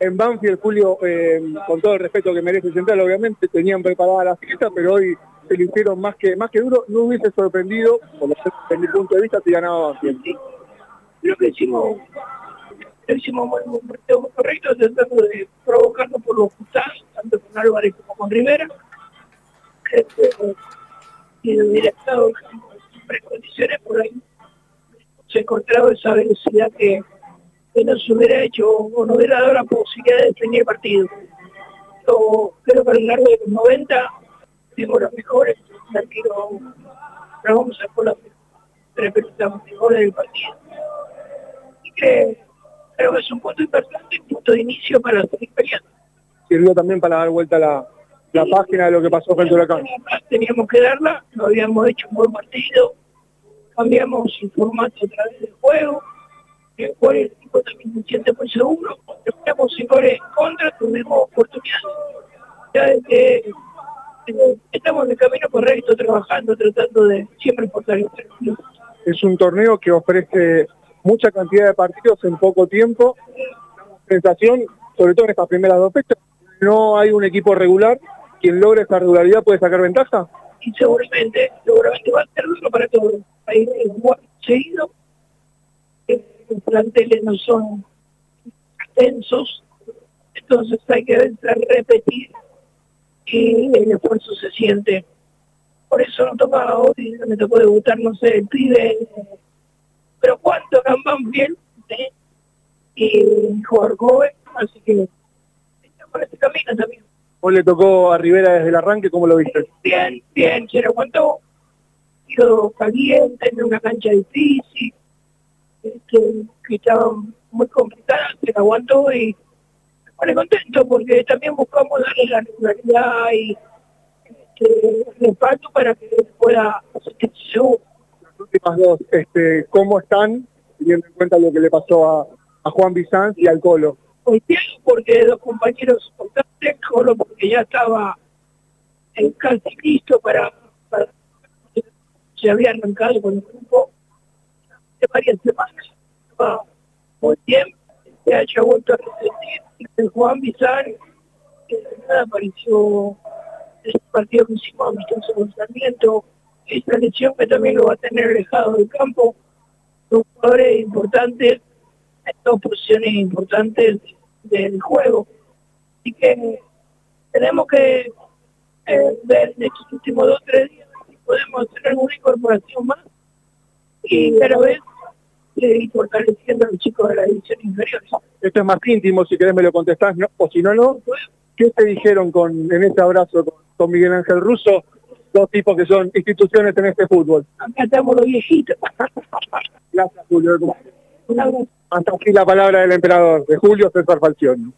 en Banfield, Julio, eh, con todo el respeto que merece Central, obviamente, tenían preparada la fiesta, pero hoy se lo hicieron más que más que duro. No hubiese sorprendido, por lo desde mi punto de vista, si ganaba Banfield. Creo que hicimos, lo hicimos muy, muy, correcto, tratando de provocarnos por los costados, tanto con Álvarez como con Rivera. Que si hubiera estado en precondiciones por ahí, se encontraba esa velocidad que que no se hubiera hecho o no hubiera dado la posibilidad de definir el partido. Yo creo que a lo largo de los 90 tengo los mejores, arquero Ramón sacó las tres pelotas mejores del partido. Y que creo que es un punto importante, un punto de inicio para la experiencia. Sirvió también para dar vuelta la, la página de lo que pasó frente a Huracán. Teníamos que darla, lo habíamos hecho un buen partido, cambiamos el formato a través del juego, el cual el equipo también se siente muy seguro, tenemos goles en contra, tuvimos oportunidades. Ya de que eh, estamos en el camino correcto, trabajando, tratando de siempre fortalecer el club. Es un torneo que ofrece mucha cantidad de partidos en poco tiempo. Sensación, sobre todo en estas primeras dos fechas, no hay un equipo regular. Quien logre esa regularidad puede sacar ventaja. Y seguramente, seguramente va a ser duro para todos. Hay jugar seguido, los planteles no son extensos, entonces hay que repetir y el esfuerzo se siente. Por eso no toca hoy, me tocó debutar, no sé, el pibe, pero cuánto Gambán bien, ¿eh? y jugador joven, así que está por este camino también. ¿Vos le tocó a Rivera desde el arranque? ¿Cómo lo viste? Bien, bien, se lo aguantó. Quedó caliente, en una cancha difícil, que, que estaba muy complicada, se la aguantó y me pone contento porque también buscamos darle la regularidad y este, respaldo para que pueda hacer seguro. Las últimas dos, este, ¿cómo están, teniendo en cuenta lo que le pasó a, a Juan Bizanz y al Colo? Bien, porque dos compañeros importantes, Colo porque ya estaba en casi listo para, para se había arrancado con el grupo de varias semanas. Va muy bien, se haya vuelto a resentir. El Juan Bizar, que nada apareció en el partido que hicimos amistoso con Sarmiento, esta lesión que también lo va a tener alejado del campo. Son jugadores importantes, dos posiciones importantes del juego. Así que tenemos que eh, ver en estos últimos dos o tres días si podemos hacer alguna incorporación más y a ir fortaleciendo a los chicos de la división inferior. Esto es más íntimo, si querés me lo contestás, ¿no? o si no, no. ¿Qué te dijeron con, en este abrazo con, con Miguel Ángel Russo? Dos tipos que son instituciones en este fútbol. Acá estamos los viejitos. Gracias, Julio. Hasta aquí la palabra del emperador, de Julio César Falcioni.